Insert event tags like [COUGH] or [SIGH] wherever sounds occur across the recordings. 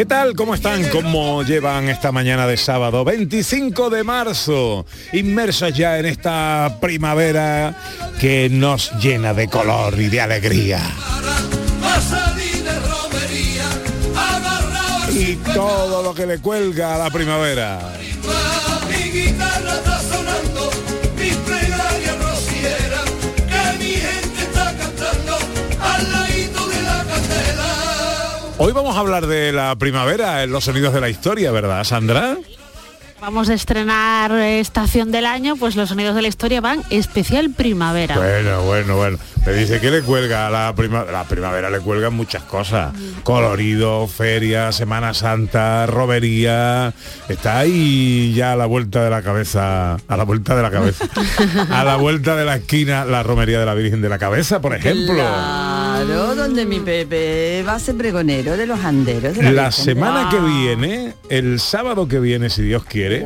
¿Qué tal? ¿Cómo están? ¿Cómo llevan esta mañana de sábado 25 de marzo? Inmersos ya en esta primavera que nos llena de color y de alegría. Y todo lo que le cuelga a la primavera. Hoy vamos a hablar de la primavera en los sonidos de la historia, ¿verdad, Sandra? Vamos a estrenar estación del año, pues los sonidos de la historia van especial primavera. Bueno, bueno, bueno. Me dice que le cuelga a la primavera. La primavera le cuelgan muchas cosas. Colorido, feria, Semana Santa, robería. Está ahí ya a la vuelta de la cabeza. A la vuelta de la cabeza. [LAUGHS] a la vuelta de la esquina, la romería de la Virgen de la Cabeza, por ejemplo. Claro, donde mi Pepe va a ser pregonero de los anderos. de La semana que viene, el sábado que viene, si Dios quiere,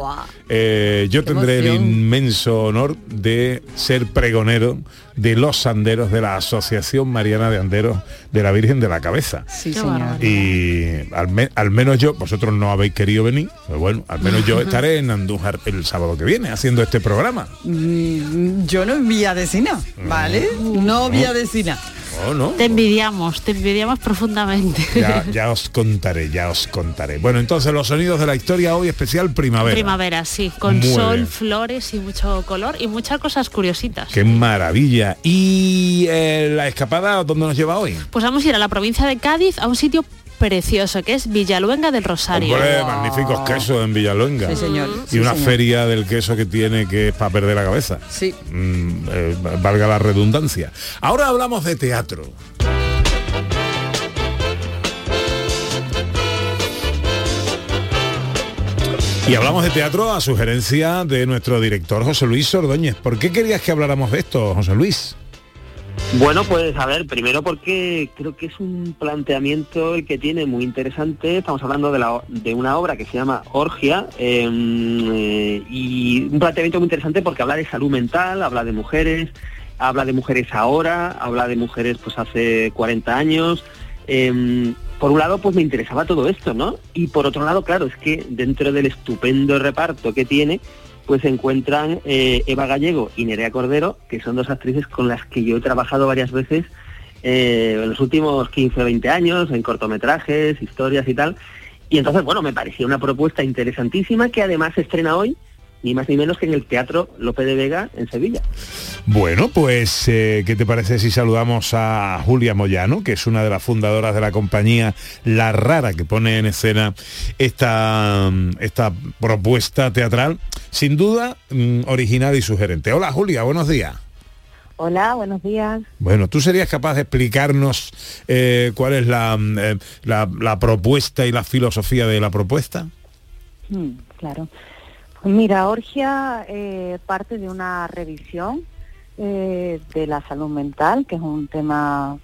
eh, yo Qué tendré el inmenso honor de ser pregonero de los anderos de la Asociación Mariana de Anderos de la Virgen de la Cabeza. Sí, Qué señor. bárbaro. Y al, me- al menos yo, vosotros no habéis querido venir, pero bueno, al menos yo [LAUGHS] estaré en Andújar el sábado que viene haciendo este programa. Mm, Yo no voy a decir nada, ¿vale? No voy a decir nada. ¿Oh, no? Te envidiamos, te envidiamos profundamente. Ya, [LAUGHS] ya os contaré, ya os contaré. Bueno, entonces los sonidos de la historia hoy especial primavera. Primavera, sí, con Muy sol, bien. flores y mucho color y muchas cosas curiositas. Qué maravilla. ¿Y eh, la escapada dónde nos lleva hoy? Pues vamos a ir a la provincia de Cádiz, a un sitio precioso que es Villaluenga del Rosario. Hombre, magníficos quesos en Villaluenga. Sí, señor. Y Sí, una señor. feria del queso que tiene que es para perder la cabeza. Sí. Mm, eh, valga la redundancia. Ahora hablamos de teatro. Y hablamos de teatro a sugerencia de nuestro director José Luis Ordóñez. ¿Por qué querías que habláramos de esto, José Luis? Bueno, pues a ver, primero porque creo que es un planteamiento el que tiene muy interesante. Estamos hablando de, la, de una obra que se llama Orgia eh, eh, y un planteamiento muy interesante porque habla de salud mental, habla de mujeres, habla de mujeres ahora, habla de mujeres pues hace 40 años. Eh, por un lado, pues me interesaba todo esto, ¿no? Y por otro lado, claro, es que dentro del estupendo reparto que tiene, pues se encuentran eh, Eva Gallego y Nerea Cordero, que son dos actrices con las que yo he trabajado varias veces eh, en los últimos 15 o 20 años, en cortometrajes, historias y tal. Y entonces, bueno, me parecía una propuesta interesantísima que además se estrena hoy, ni más ni menos que en el Teatro Lope de Vega en Sevilla. Bueno, pues, eh, ¿qué te parece si saludamos a Julia Moyano, que es una de las fundadoras de la compañía La Rara, que pone en escena esta, esta propuesta teatral, sin duda mm, original y sugerente? Hola Julia, buenos días. Hola, buenos días. Bueno, ¿tú serías capaz de explicarnos eh, cuál es la, mm, eh, la, la propuesta y la filosofía de la propuesta? Mm, claro. Mira, Orgia eh, parte de una revisión eh, de la salud mental, que es un tema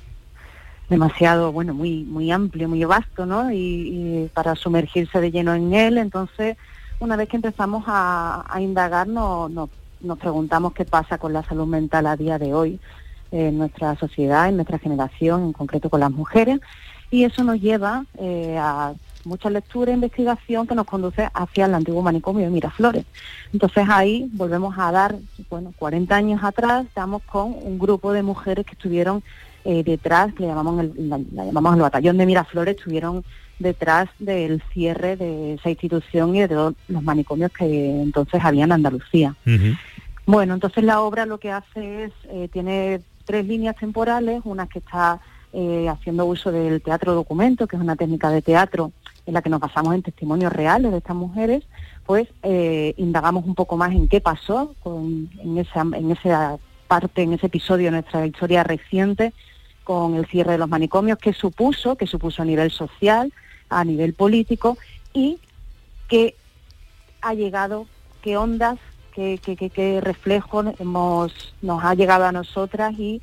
demasiado, bueno, muy, muy amplio, muy vasto, ¿no? Y, para sumergirse de lleno en él, entonces, una vez que empezamos a, indagar, no- nos preguntamos qué pasa con la salud mental a día de hoy en nuestra sociedad, en nuestra generación, en concreto con las mujeres, y eso nos lleva eh, a mucha lectura e investigación que nos conduce hacia el antiguo manicomio de Miraflores. Entonces ahí volvemos a dar, bueno, 40 años atrás, estamos con un grupo de mujeres que estuvieron eh, detrás, que le llamamos el, la, la llamamos el batallón de Miraflores, estuvieron detrás del cierre de esa institución y de todos los manicomios que entonces había en Andalucía. Bueno, entonces la obra lo que hace es, eh, tiene tres líneas temporales, una que está eh, haciendo uso del teatro documento, que es una técnica de teatro en la que nos basamos en testimonios reales de estas mujeres, pues eh, indagamos un poco más en qué pasó con, en, esa, parte, en ese episodio de nuestra historia reciente, con el cierre de los manicomios, qué supuso, qué supuso a nivel social, a nivel político y qué ha llegado, qué ondas, qué, qué, qué, qué reflejo hemos, nos ha llegado a nosotras y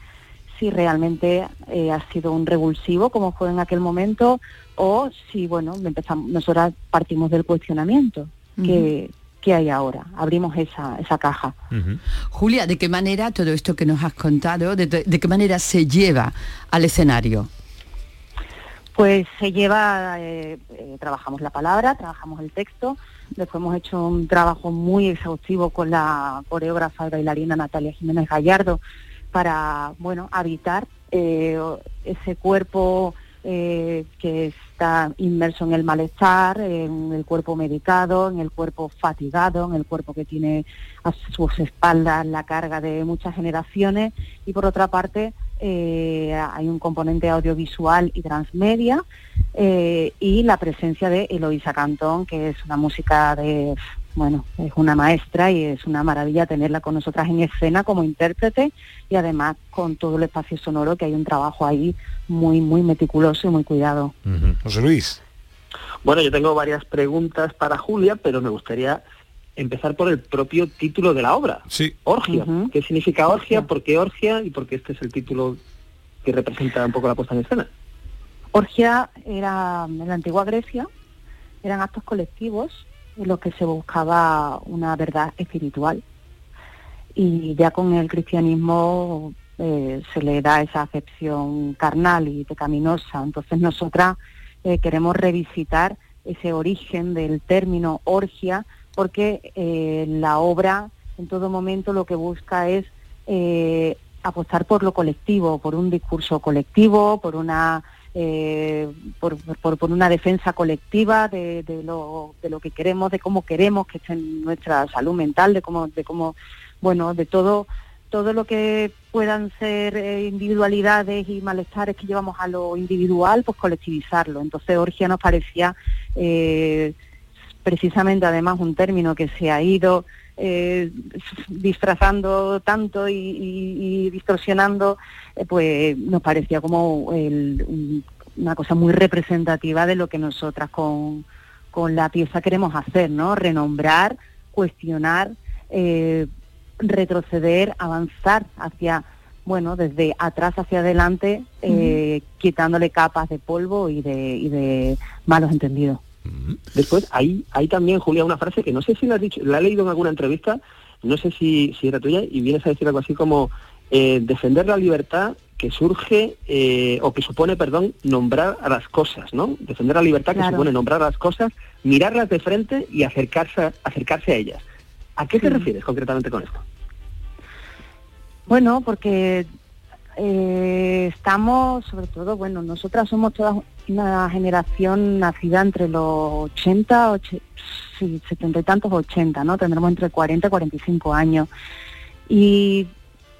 si realmente eh, ha sido un revulsivo como fue en aquel momento o si bueno empezamos nosotras partimos del cuestionamiento que, que hay ahora. Abrimos esa, esa caja. Julia, ¿de qué manera todo esto que nos has contado, de, de- de qué manera se lleva al escenario? Pues se lleva, eh, eh, trabajamos la palabra, trabajamos el texto, después hemos hecho un trabajo muy exhaustivo con la coreógrafa y bailarina Natalia Jiménez Gallardo para, bueno, habitar eh, ese cuerpo eh, que está inmerso en el malestar, en el cuerpo medicado, en el cuerpo fatigado, en el cuerpo que tiene a sus espaldas la carga de muchas generaciones. Y por otra parte eh, hay un componente audiovisual y transmedia eh, y la presencia de Eloisa Cantón, que es una música de, bueno, es una maestra y es una maravilla tenerla con nosotras en escena como intérprete y además con todo el espacio sonoro que hay un trabajo ahí muy, muy meticuloso y muy cuidado. José Luis. Bueno, yo tengo varias preguntas para Julia, pero me gustaría empezar por el propio título de la obra. Sí. Orgia. ¿Qué significa orgia? ¿Por qué orgia? Y por qué este es el título que representa un poco la puesta en escena. Orgia era en la antigua Grecia, eran actos colectivos en los que se buscaba una verdad espiritual. Y ya con el cristianismo eh, se le da esa acepción carnal y pecaminosa. Entonces nosotras eh, queremos revisitar ese origen del término orgia porque eh, la obra en todo momento lo que busca es eh, apostar por lo colectivo, por un discurso colectivo, por una eh, por, una defensa colectiva de, lo, que queremos, de cómo queremos que esté nuestra salud mental, de cómo, de cómo, bueno, de todo, todo lo que puedan ser individualidades y malestares que llevamos a lo individual, pues colectivizarlo. Entonces Orgia nos parecía precisamente además un término que se ha ido eh, disfrazando tanto y, y- y distorsionando, eh, pues nos parecía como el- una cosa muy representativa de lo que nosotras con, con la pieza queremos hacer, ¿no? Renombrar, cuestionar, eh, retroceder, avanzar hacia, bueno, desde atrás hacia adelante, quitándole capas de polvo y de, y de malos entendidos. Después, hay, hay también, Julia, una frase que no sé si la has dicho, la he leído en alguna entrevista, no sé si, si era tuya, y vienes a decir algo así como eh, defender la libertad que surge, eh, o que supone, perdón, nombrar a las cosas, ¿no? Defender la libertad que Claro. supone nombrar a las cosas, mirarlas de frente y acercarse, acercarse a ellas. ¿A qué te Sí. refieres concretamente con esto? Bueno, porque eh, estamos, sobre todo, bueno, nosotras somos todas una generación nacida entre los 80, och- sí, 70 y tantos, 80, ¿no? Tendremos entre 40 y 45 años. Y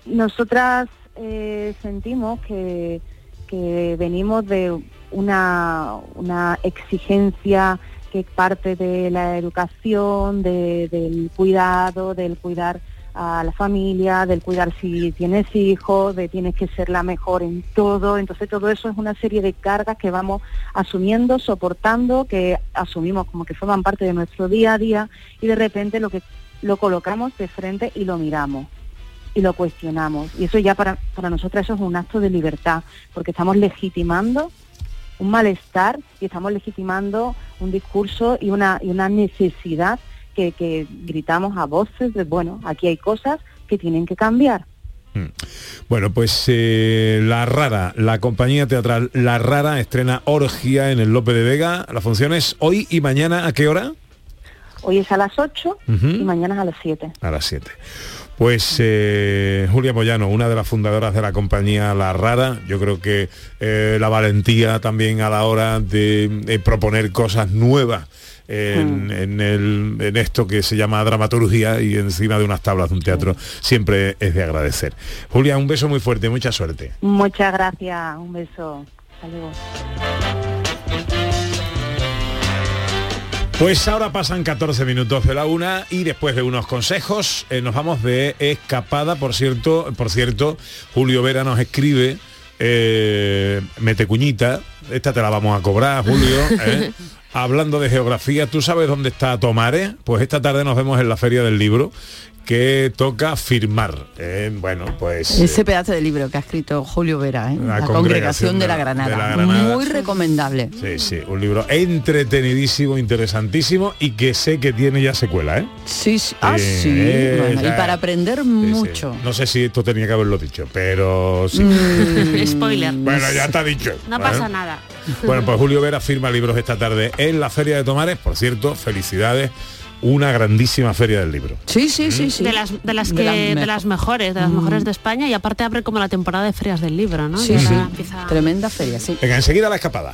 nosotras eh, sentimos que, que venimos de una, una exigencia que parte de la educación, de- del cuidado, del cuidar a la familia, del cuidar si tienes hijos, de tienes que ser la mejor en todo. Entonces todo eso es una serie de cargas que vamos asumiendo, soportando, que asumimos como que forman parte de nuestro día a día y de repente lo que lo colocamos de frente y lo miramos y lo cuestionamos. Y eso ya para, para nosotros eso es un acto de libertad, porque estamos legitimando un malestar y estamos legitimando un discurso y una, y una necesidad que, que gritamos a voces de, bueno, aquí hay cosas que tienen que cambiar. Bueno, pues eh, La Rara, la compañía teatral La Rara estrena Orgia en el Lope de Vega. La función es hoy y mañana, ¿a qué hora? Hoy es a las 8 Ujú. y mañana es a las 7. A las 7. Pues eh, Julia Moyano, una de las fundadoras de la compañía La Rara, yo creo que eh, la valentía también a la hora de, de proponer cosas nuevas en, en el- en esto que se llama dramaturgia y encima de unas tablas de un teatro siempre es de agradecer. Julia, un beso muy fuerte, mucha suerte. Muchas gracias, un beso. Luego. Pues ahora pasan 14 minutos de la una y después de unos consejos eh, nos vamos de escapada. Por cierto, por cierto, Julio Vera nos escribe, eh, mete cuñita, esta te la vamos a cobrar, Julio. [LAUGHS] ¿eh? Hablando de geografía, ¿tú sabes dónde está Tomares? Pues esta tarde nos vemos en la Feria del Libro, que toca firmar. ¿eh? Bueno, pues... Ese pedazo de libro que ha escrito Julio Vera, ¿eh? La la, Congregación Congregación de de la, Granada. de la Granada. Muy recomendable. Sí, sí, un libro entretenidísimo, interesantísimo y que sé que tiene ya secuela, ¿eh? Sí, sí. Ah, Sí. Bueno, y para aprender Sí, sí. mucho. No sé si esto tenía que haberlo dicho, pero sí. Mm. [LAUGHS] Spoiler. Bueno, ya está dicho. No ¿vale? pasa nada. Bueno, pues [LAUGHS] Julio Vera firma libros esta tarde en la Feria de Tomares. Por cierto, felicidades. Una grandísima feria del libro. Sí, sí, sí, sí. De las, de las De que las de mejo- las mejores, de las mejores de España y aparte abre como la temporada de ferias del libro, ¿no? Sí, Y sí. ahora empieza- Tremenda feria, sí. Venga, enseguida la escapada.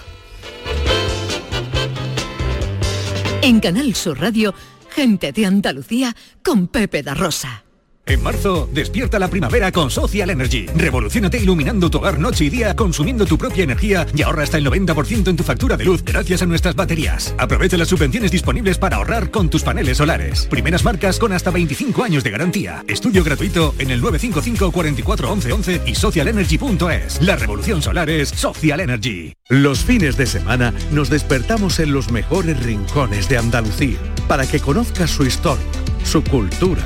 En Canal Sur Radio, gente de Andalucía con Pepe da Rosa. En marzo, despierta la primavera con Social Energy. Revolucionate iluminando tu hogar noche y día, consumiendo tu propia energía y ahorra hasta el 90% en tu factura de luz gracias a nuestras baterías. Aprovecha las subvenciones disponibles para ahorrar con tus paneles solares. Primeras marcas con hasta 25 años de garantía. Estudio gratuito en el 955 44 11 11 y socialenergy.es. La revolución solar es Social Energy. Los fines de semana nos despertamos en los mejores rincones de Andalucía para que conozcas su historia, su cultura,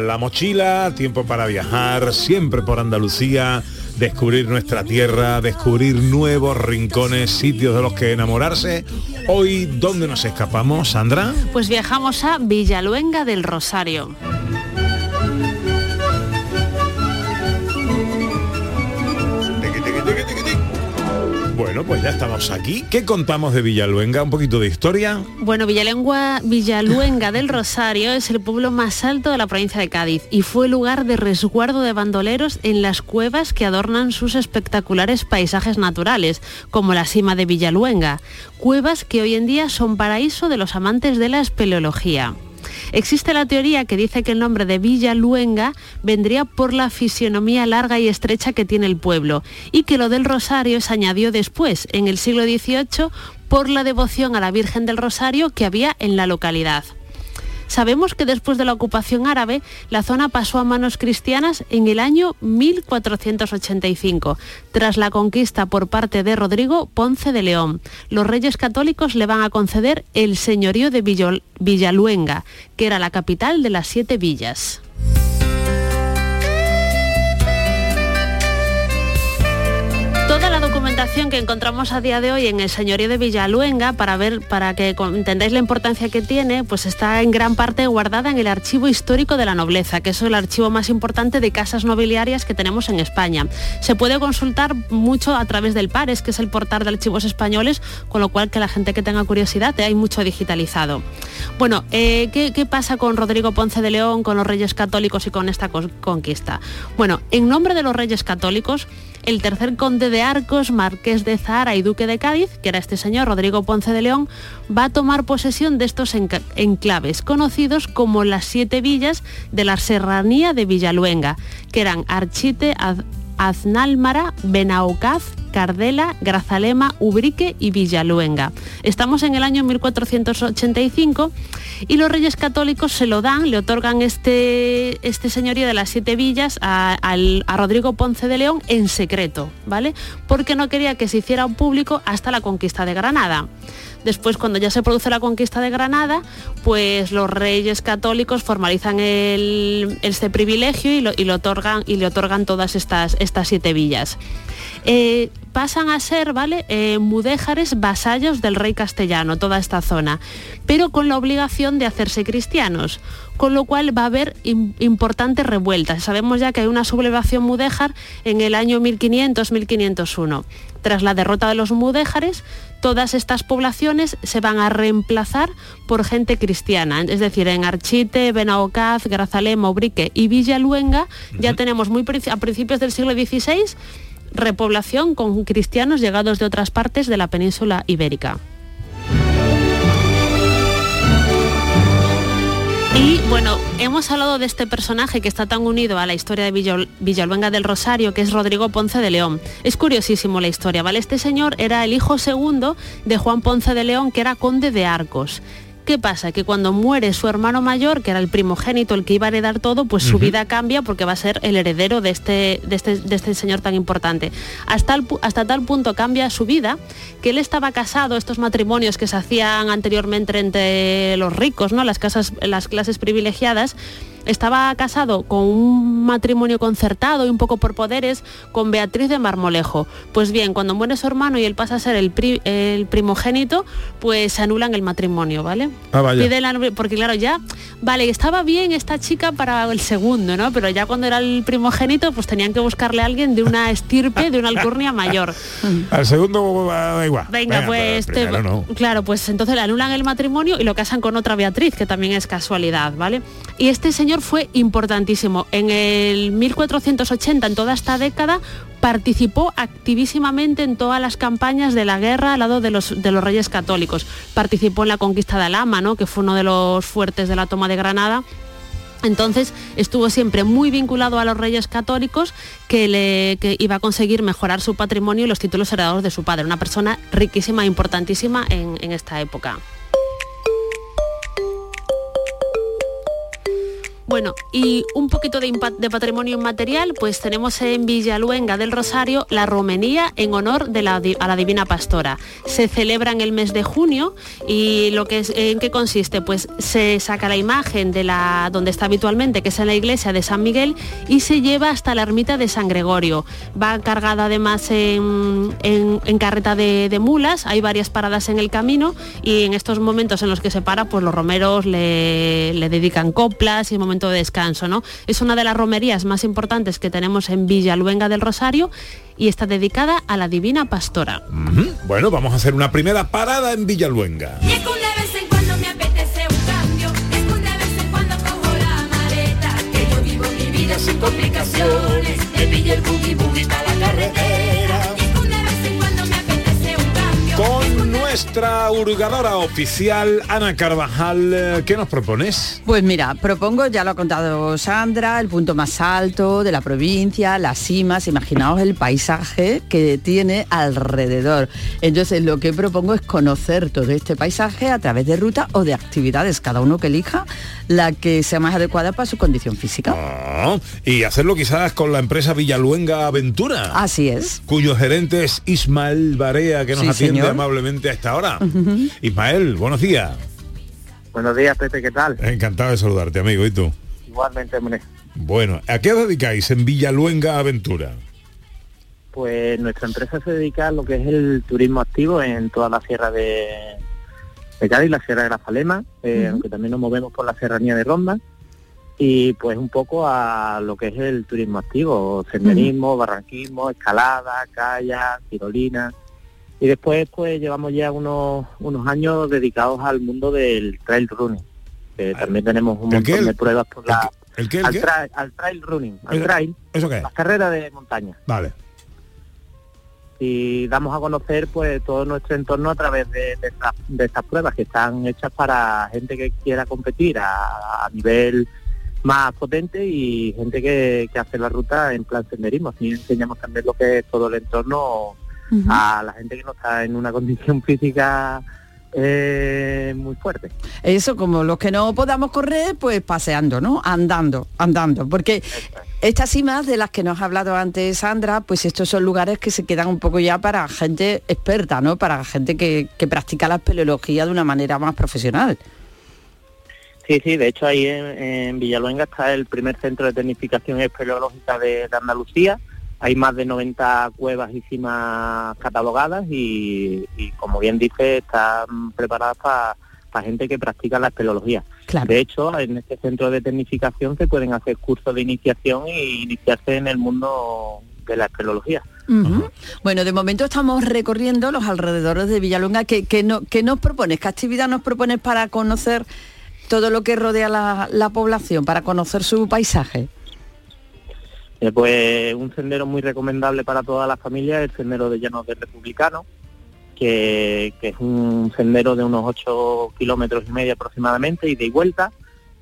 La mochila, tiempo para viajar, siempre por Andalucía, descubrir nuestra tierra, descubrir nuevos rincones, sitios de los que enamorarse. Hoy, ¿dónde nos escapamos, Sandra? Pues viajamos a Villaluenga del Rosario. Pues ya estamos aquí. ¿Qué contamos de Villaluenga? Un poquito de historia. Bueno, Villalengua, Villaluenga del Rosario es el pueblo más alto de la provincia de Cádiz y fue lugar de resguardo de bandoleros en las cuevas que adornan sus espectaculares paisajes naturales, como la cima de Villaluenga, cuevas que hoy en día son paraíso de los amantes de la espeleología. Existe la teoría que dice que el nombre de Villa Luenga vendría por la fisionomía larga y estrecha que tiene el pueblo y que lo del Rosario se añadió después, en el siglo XVIII, por la devoción a la Virgen del Rosario que había en la localidad. Sabemos que después de la ocupación árabe, la zona pasó a manos cristianas en el año 1485, tras la conquista por parte de Rodrigo Ponce de León. Los reyes católicos le van a conceder el señorío de Villaluenga, que era la capital de las siete villas. Que encontramos a día de hoy en el señorío de Villaluenga, para ver, para que entendáis la importancia que tiene, pues está en gran parte guardada en el Archivo Histórico de la Nobleza, que es el archivo más importante de casas nobiliarias que tenemos en España. Se puede consultar mucho a través del PARES, que es el portal de archivos españoles, con lo cual que la gente que tenga curiosidad, eh, hay mucho digitalizado. Bueno, eh, ¿qué, qué pasa con Rodrigo Ponce de León, con los reyes católicos y con esta conquista? Bueno, en nombre de los reyes católicos, el tercer conde de Arcos, marqués de Zahara y duque de Cádiz, que era este señor Rodrigo Ponce de León, va a tomar posesión de estos enclaves, conocidos como las siete villas de la serranía de Villaluenga, que eran Archite, Az- Aználmara, Benaucaz, Cardela, Grazalema, Ubrique y Villaluenga. Estamos en el año 1485 y los reyes católicos se lo dan, le otorgan este, este señorío de las siete villas a, Rodrigo Ponce de León en secreto, ¿vale? Porque no quería que se hiciera público hasta la conquista de Granada. Después, cuando ya se produce la conquista de Granada, pues los reyes católicos formalizan este privilegio y, lo, y otorgan, y le otorgan todas estas, estas siete villas. Eh, pasan a ser, ¿vale? Eh, mudéjares vasallos del rey castellano, toda esta zona, pero con la obligación de hacerse cristianos, con lo cual va a haber im- importantes revueltas. Sabemos ya que hay una sublevación mudéjar en el año 1500-1501. Tras la derrota de los mudéjares, todas estas poblaciones se van a reemplazar por gente cristiana, es decir, en Archite, Benaocaz, Grazalema, Ubrique y Villaluenga ya tenemos muy a principios del siglo XVI repoblación con cristianos llegados de otras partes de la península ibérica. Y bueno, hemos hablado de este personaje que está tan unido a la historia de Villol- Villaluenga del Rosario, que es Rodrigo Ponce de León. Es curiosísimo la historia, ¿vale? Este señor era el hijo segundo de Juan Ponce de León, que era conde de Arcos. ¿Qué pasa? Que cuando muere su hermano mayor, que era el primogénito, el que iba a heredar todo, pues su vida cambia porque va a ser el heredero de este, de este, de este señor tan importante. Hasta, el hasta tal punto cambia su vida que él estaba casado, estos matrimonios que se hacían anteriormente entre los ricos, ¿no? las, casas, las clases privilegiadas, estaba casado con un matrimonio concertado y un poco por poderes con Beatriz de Marmolejo. Pues bien, cuando muere su hermano y él pasa a ser el, pri- el primogénito, pues anulan el matrimonio, ¿vale? Ah, vaya. Pide la porque claro, ya, vale, estaba bien esta chica para el segundo, ¿no? Pero ya cuando era el primogénito, pues tenían que buscarle a alguien de una estirpe, de una alcurnia mayor. [LAUGHS] Al segundo ah, da igual. Venga, pues te- no. claro, pues entonces le anulan el matrimonio y lo casan con otra Beatriz, que también es casualidad, ¿vale? Y este señor fue importantísimo. En el 1480, en toda esta década, participó activísimamente en todas las campañas de la guerra al lado de los, de los reyes católicos. Participó en la conquista de Alhama, que fue uno de los fuertes de la toma de Granada. Entonces estuvo siempre muy vinculado a los reyes católicos que, le, que iba a conseguir mejorar su patrimonio y los títulos heredados de su padre. Una persona riquísima, importantísima en, en esta época. Bueno, y un poquito de, patrimonio inmaterial, pues tenemos en Villaluenga del Rosario la romería en honor de la, a la Divina Pastora. Se celebra en el mes de junio y lo que en qué consiste, pues se saca la imagen de la donde está habitualmente, que es en la iglesia de San Miguel, y se lleva hasta la ermita de San Gregorio. Va cargada además en, en- carreta de, de mulas, hay varias paradas en el camino y en estos momentos en los que se para, pues los romeros le, le dedican coplas y momento de descanso, ¿no? Es una de las romerías más importantes que tenemos en Villaluenga del Rosario y está dedicada a la Divina Pastora. Bueno, vamos a hacer una primera parada en Villaluenga. Sin complicaciones, me pilla el boogie boogie para la carretera. Nuestra hurgadora oficial, Ana Carvajal, eh, ¿qué nos propones? Pues mira, propongo, ya lo ha contado Sandra, el punto más alto de la provincia, las cimas, imaginaos el paisaje que tiene alrededor. Entonces lo que propongo es conocer todo este paisaje a través de ruta o de actividades, cada uno que elija la que sea más adecuada para su condición física. Ah, y hacerlo quizás con la empresa Villaluenga Aventura. Así es. Cuyo gerente es Ismael Barea, que nos Sí, atiende señor. amablemente a esta hora. Ismael, buenos días. Buenos días, Pepe, ¿qué tal? Encantado de saludarte, amigo. ¿Y tú? Igualmente, hombre. Bueno, ¿a qué os dedicáis en Villaluenga Aventura? Pues nuestra empresa se dedica a lo que es el turismo activo en toda la sierra de, de Cádiz, la sierra de la Falema, eh, aunque también nos movemos por la serranía de Ronda, y pues un poco a lo que es el turismo activo, senderismo, barranquismo, escalada, kayak, tirolina, y después pues llevamos ya unos, unos años dedicados al mundo del trail running, que también tenemos un montón de pruebas por la... ¿El qué? ¿El al, qué? tra- al trail running, al ¿Eso- trail, ¿Eso qué las carreras de montaña. Vale. y damos a conocer pues todo nuestro entorno a través de, de estas, de estas pruebas que están hechas para gente que quiera competir a, a nivel más potente y gente que, que hace la ruta en plan senderismo. Así enseñamos también lo que es todo el entorno a la gente que no está en una condición [LAUGHS] física eh, muy fuerte. Eso, como los que no podamos correr, pues paseando, ¿no? Andando, andando. Porque estas cimas de las que nos ha hablado antes Sandra, pues estos son lugares que se quedan un poco ya para gente experta, ¿no? Para gente que, que practica la espeleología de una manera más profesional. Sí, sí, de hecho ahí en, en Villaluenga está el primer centro de tecnificación espeleológica de, de Andalucía. Hay más de 90 cuevas y cimas catalogadas y, y, como bien dice, están preparadas para gente que practica la espeleología. De hecho, en este centro de tecnificación se pueden hacer cursos de iniciación e iniciarse en el mundo de la espeleología. Ujú. Bueno, de momento estamos recorriendo los alrededores de Villalonga. ¿Qué, qué no, qué nos propones? ¿Qué actividad nos propones para conocer todo lo que rodea la, la población, para conocer su paisaje? Eh, un sendero muy recomendable para toda la familia es el sendero de Llanos del Republicano, que, que es un sendero de unos 8 kilómetros y medio aproximadamente, y vuelta,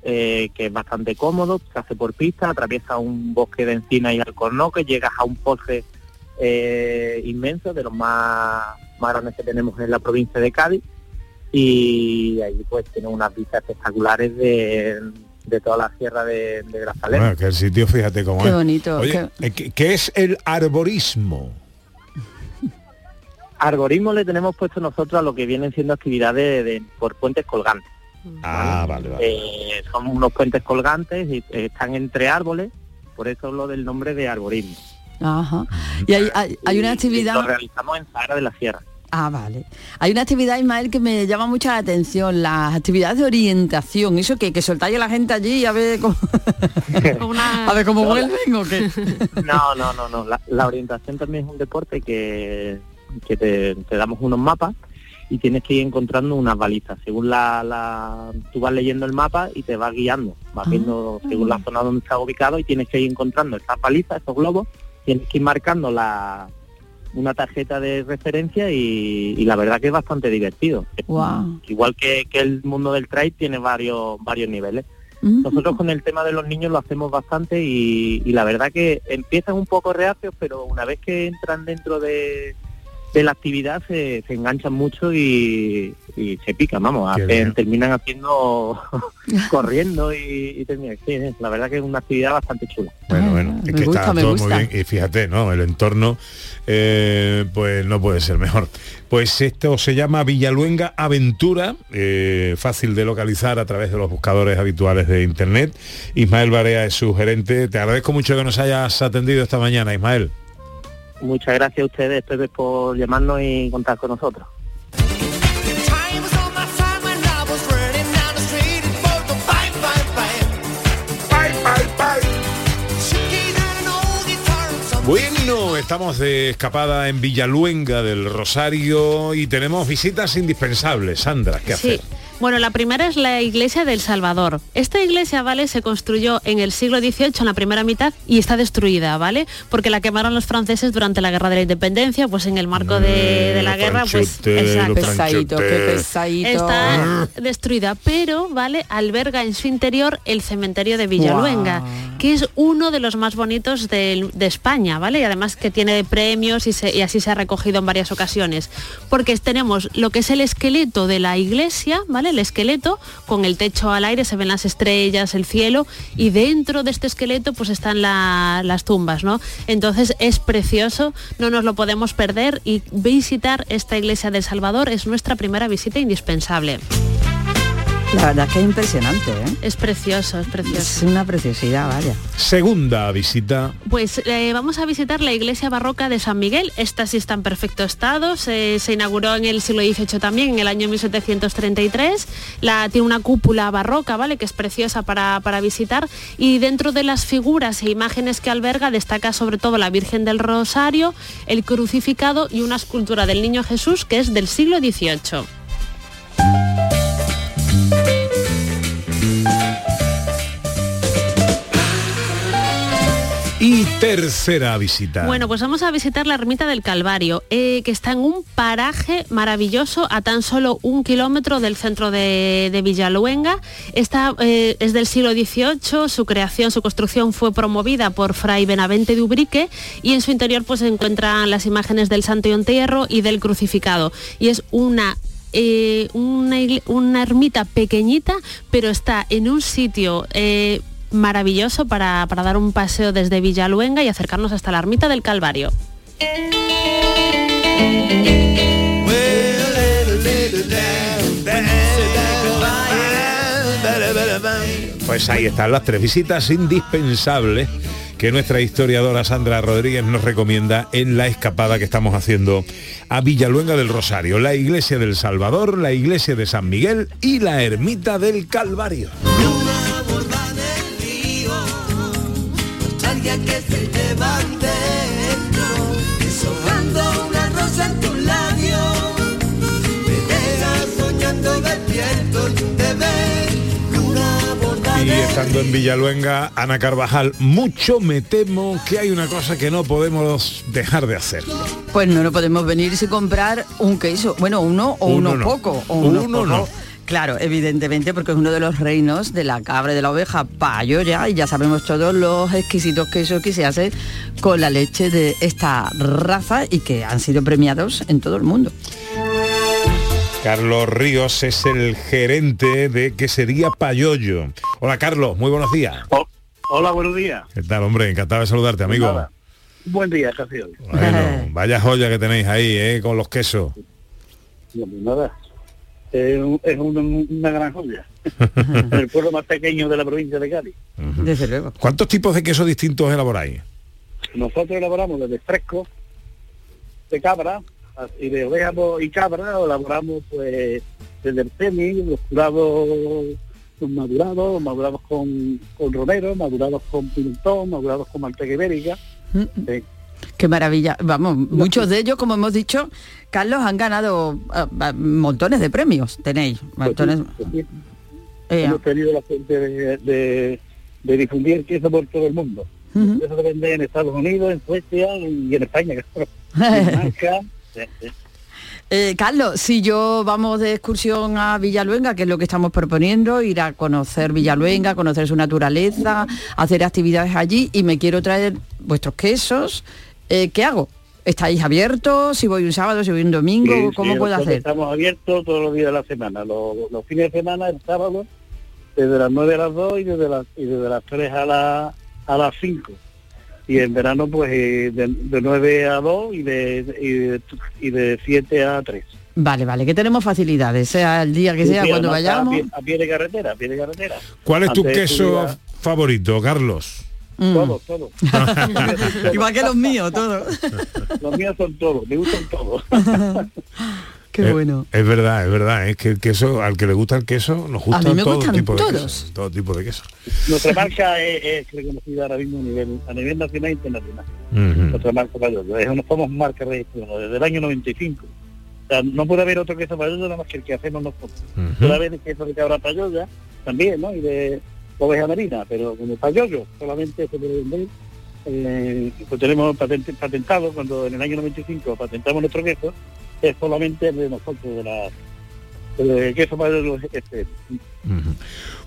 eh, que es bastante cómodo, se hace por pista, atraviesa un bosque de encina y alcornoque, llegas a un poce eh, inmenso, de los más, más grandes que tenemos en la provincia de Cádiz, y ahí pues tiene unas vistas espectaculares de, de toda la sierra de, de Grazalema. Bueno, que el sitio, fíjate cómo Qué es. bonito, Oye, eh, ¿qué, qué es el arborismo? Arborismo le tenemos puesto nosotros a lo que vienen siendo actividades de, por puentes colgantes. Ah, vale, vale. Eh, son unos puentes colgantes y eh, están entre árboles, por eso lo del nombre de arborismo. Ajá. Y hay, hay- hay una Y actividad... Lo realizamos en Sahara de la Sierra. Ah, vale. Hay una actividad, Ismael, que me llama mucho la atención, las actividades de orientación. ¿Eso que, que soltáis a la gente allí y a ver cómo, [LAUGHS] a ver cómo vuelven o qué? No, no, no, no. La, la orientación también es un deporte que, que te, te damos unos mapas y tienes que ir encontrando unas balizas. Según la, la, tú vas leyendo el mapa y te vas guiando, vas viendo según la zona donde estás ubicado y tienes que ir encontrando esas balizas, esos globos, tienes que ir marcando la una tarjeta de referencia y, y la verdad que es bastante divertido. Igual que, que el mundo del trail tiene varios varios niveles. Nosotros con el tema de los niños lo hacemos bastante y, y la verdad que empiezan un poco reacios, pero una vez que entran dentro de, de la actividad se, se enganchan mucho y, y se pican, vamos, hacen- terminan haciendo [LAUGHS] corriendo y, y terminan. Sí, sí, la verdad que es una actividad bastante chula. Bueno, bueno, es me que gusta, está me todo gusta. muy bien. Y fíjate, ¿no? El entorno, eh, pues no puede ser mejor. Pues esto se llama Villaluenga Aventura, eh, fácil de localizar a través de los buscadores habituales de internet. Ismael Barea es su gerente. Te agradezco mucho que nos hayas atendido esta mañana, Ismael. Muchas gracias a ustedes, Pepe, por llamarnos y contar con nosotros. Bueno, estamos de escapada en Villaluenga del Rosario y tenemos visitas indispensables. Sandra, ¿qué Sí. hacer? Bueno, la primera es la iglesia del Salvador. Esta iglesia, ¿vale? Se construyó en el siglo XVIII, en la primera mitad, y está destruida, ¿vale? Porque la quemaron los franceses durante la Guerra de la Independencia, pues en el marco de, de la guerra, pues... exacto. Pesadito, qué pesadito. Está destruida, pero, ¿vale? Alberga en su interior el cementerio de Villaluenga, que es uno de los más bonitos de, España, ¿vale? Y además que tiene premios y, se- y así se ha recogido en varias ocasiones. Porque tenemos lo que es el esqueleto de la iglesia, ¿vale? El esqueleto, con el techo al aire, se ven las estrellas, el cielo, y dentro de este esqueleto pues están la- las tumbas, ¿no? Entonces es precioso, no nos lo podemos perder y visitar esta iglesia del Salvador es nuestra primera visita indispensable. La verdad es que es impresionante, ¿eh? Es precioso, es precioso. Es una preciosidad, vaya. Segunda visita. Pues eh, vamos a visitar la iglesia barroca de San Miguel. Esta sí está en perfecto estado. Se, se inauguró en el siglo XVIII también, en el año 1733. La, tiene una cúpula barroca, ¿vale? Que es preciosa para, para visitar. Y dentro de las figuras e imágenes que alberga destaca sobre todo la Virgen del Rosario, el crucificado y una escultura del Niño Jesús que es del siglo XVIII. Y Y tercera visita. Bueno, pues vamos a visitar la ermita del Calvario, eh, que está en un paraje maravilloso a tan solo un kilómetro del centro de, Villaluenga. Está, eh, es del siglo XVIII, su creación, su construcción fue promovida por Fray Benavente de Ubrique y en su interior pues se encuentran las imágenes del Santo Entierro y del crucificado. Y es una eh, una, una ermita pequeñita, pero está en un sitio eh, maravilloso para, para dar un paseo desde Villaluenga y acercarnos hasta la ermita del Calvario. Pues ahí están las tres visitas indispensables que nuestra historiadora Sandra Rodríguez nos recomienda en la escapada que estamos haciendo a Villaluenga del Rosario, la iglesia del Salvador, la iglesia de San Miguel y la ermita del Calvario. Estando en Villaluenga, Ana Carvajal, mucho me temo que hay una cosa que no podemos dejar de hacer. Pues no, no podemos venir sin comprar un queso. Bueno, uno o uno, Uno no. poco. O uno, Uno poco. no. Claro, evidentemente, porque es uno de los reinos de la cabra y de la oveja payoya y ya sabemos todos los exquisitos quesos que se hacen con la leche de esta raza y que han sido premiados en todo el mundo. Carlos Ríos es el gerente de Quesería Payoyo. Hola Carlos, muy buenos días. Hola, buenos días. ¿Qué tal, hombre? Encantado de saludarte, amigo. Nada. Buen día, hoy. Bueno, [LAUGHS] vaya joya que tenéis ahí, ¿eh? Con los quesos. No, pues nada. Es, un- es una, una gran joya. el pueblo más pequeño de la provincia de Cádiz. Desde luego. ¿Cuántos tipos de quesos distintos elaboráis? Nosotros elaboramos desde fresco, de cabra, y de oveja po- y cabra, elaboramos pues desde el semi, los curados madurados, madurados con, con romero, madurados con pimentón, madurados con manteca ibérica. Sí. Qué maravilla. Vamos, muchos de ellos, como hemos dicho, Carlos, han ganado ah, ah, montones de premios. Tenéis montones. Pues sí, Eh, hemos tenido la suerte de, de- de difundir queso por todo el mundo. Ujú. Eso se vende en Estados Unidos, en Suecia y en España, claro. [LAUGHS] En. Eh, Carlos, si yo vamos de excursión a Villaluenga, que es lo que estamos proponiendo, ir a conocer Villaluenga, conocer su naturaleza, hacer actividades allí y me quiero traer vuestros quesos, eh, ¿qué hago? ¿Estáis abiertos? Si voy un sábado, si voy un domingo, Sí, ¿cómo sí, puedo hacer? Estamos abiertos todos los días de la semana, los, los fines de semana, el sábado, desde las 9 a las 2 y desde las, y desde las 3 a, la, a las 5. Y en verano, pues eh, de, de 9 a 2 y de, y de, y de 7 a 3. Vale, vale, que tenemos facilidades, sea el día que sea, Sí, cuando vayamos. A pie, a pie de carretera, a pie de carretera. ¿Cuál es tu Antes queso favorito, Carlos? Mm. Todos, [LAUGHS] todos. Igual que los míos, todos. Los míos son todos, me gustan todos. [LAUGHS] Qué Eh, bueno. Es verdad, es verdad, es que el queso, al que le gusta el queso, nos gusta mí me todo gustan tipo de todos. quesos, todo tipo de queso. Nuestra marca es, es reconocida ahora mismo a nivel, a nivel nacional e internacional. Nuestra marca Payoyo. Es una, somos marca registrada desde el año 95. O sea, no puede haber otro queso Payoyo nada más que el que hacemos nosotros. Ujú. Puede haber queso de cabra Payoya también, ¿no? Y de oveja marina, pero como Payoyo solamente se puede vender. Eh, pues tenemos patente- patentado, cuando en el año 95 patentamos nuestro queso, es solamente de nosotros, de la este.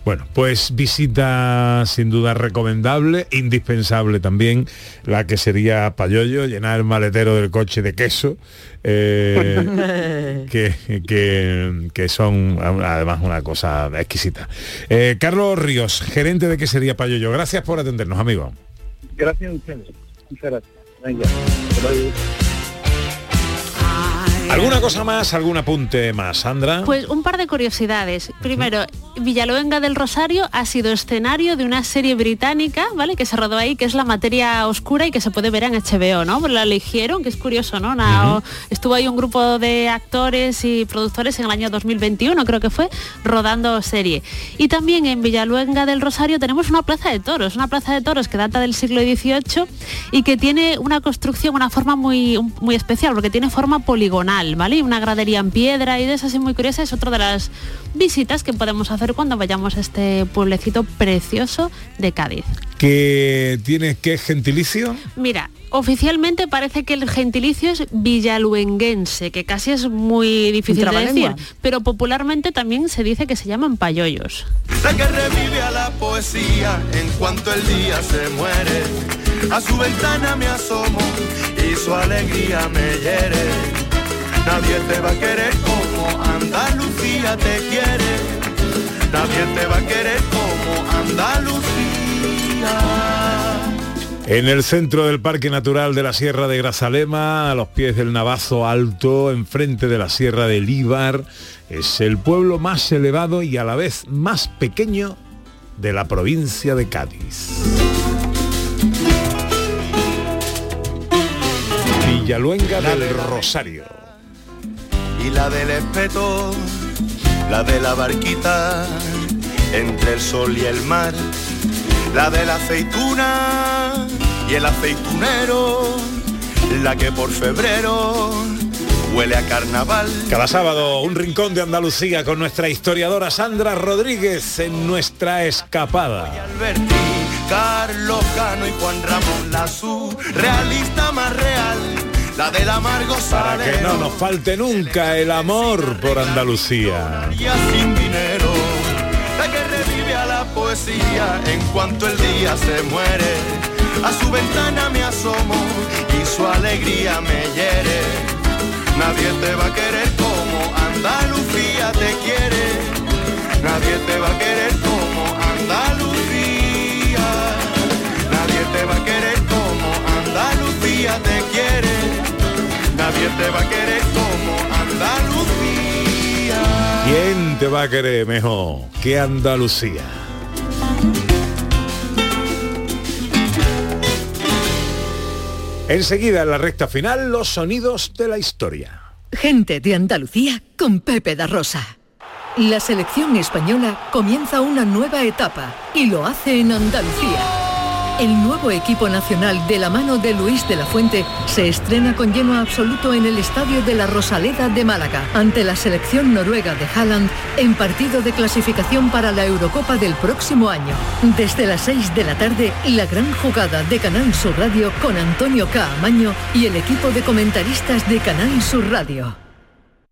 Bueno, pues visita sin duda recomendable, indispensable también, la que sería Payoyo, llenar el maletero del coche de queso, eh, [LAUGHS] que, que- que son además una cosa exquisita. Eh, Carlos Ríos, gerente de que sería Payoyo, gracias por atendernos, amigo. Gracias a ustedes. Muchas gracias. Venga. ¿Alguna cosa más, algún apunte más, Sandra? Pues un par de curiosidades. Primero, Villaluenga del Rosario ha sido escenario de una serie británica, ¿vale? Que se rodó ahí, que es La materia oscura y que se puede ver en HBO, ¿no? Pues la eligieron, que es curioso, ¿no? Una- Estuvo ahí un grupo de actores y productores en el año 2021, creo que fue, rodando serie. Y también en Villaluenga del Rosario tenemos una plaza de toros, una plaza de toros que data del siglo XVIII y que tiene una construcción, una forma muy, muy especial, porque tiene forma poligonal, ¿vale? Una gradería en piedra y de esas así muy curiosas es otra de las visitas que podemos hacer cuando vayamos a este pueblecito precioso de Cádiz. que tiene que gentilicio. Mira, oficialmente parece que el gentilicio es villaluenguense, que casi es muy difícil de decir, pero popularmente también se dice que se llaman payoyos. Sé que revive a la poesía en cuanto el día se muere. A su ventana me asomo y su alegría me hiere. Nadie te va a querer como Andalucía te quiere. Nadie te va a querer como Andalucía. En el centro del Parque Natural de la Sierra de Grazalema, a los pies del Navazo Alto, enfrente de la Sierra del Íbar, es el pueblo más elevado y a la vez más pequeño de la provincia de Cádiz. Villaluenga del Rosario. Y la del espeto, la de la barquita, entre el sol y el mar, la de la aceituna y el aceitunero, la que por febrero huele a carnaval. Cada sábado un rincón de Andalucía con nuestra historiadora Sandra Rodríguez en nuestra escapada. Alberti, Carlos Cano y Juan Ramón, más real, la del amargo Para que no nos falte nunca el amor por Andalucía. sin dinero, la que revive a la poesía en cuanto el día se muere. A su ventana me asomo y su alegría me hiere. Nadie te va a querer como Andalucía te quiere. Nadie te va a querer como Andalucía. Nadie te va a querer como Andalucía te quiere. Nadie te va a querer como Andalucía. ¿Quién te va a querer mejor que Andalucía? Enseguida en la recta final los sonidos de la historia. Gente de Andalucía con Pepe da Rosa. La selección española comienza una nueva etapa y lo hace en Andalucía. El nuevo equipo nacional de la mano de Luis de la Fuente se estrena con lleno absoluto en el estadio de la Rosaleda de Málaga ante la selección noruega de Haaland en partido de clasificación para la Eurocopa del próximo año. Desde las 6 de la tarde, la gran jugada de Canal Sur Radio con Antonio Caamaño y el equipo de comentaristas de Canal Sur Radio.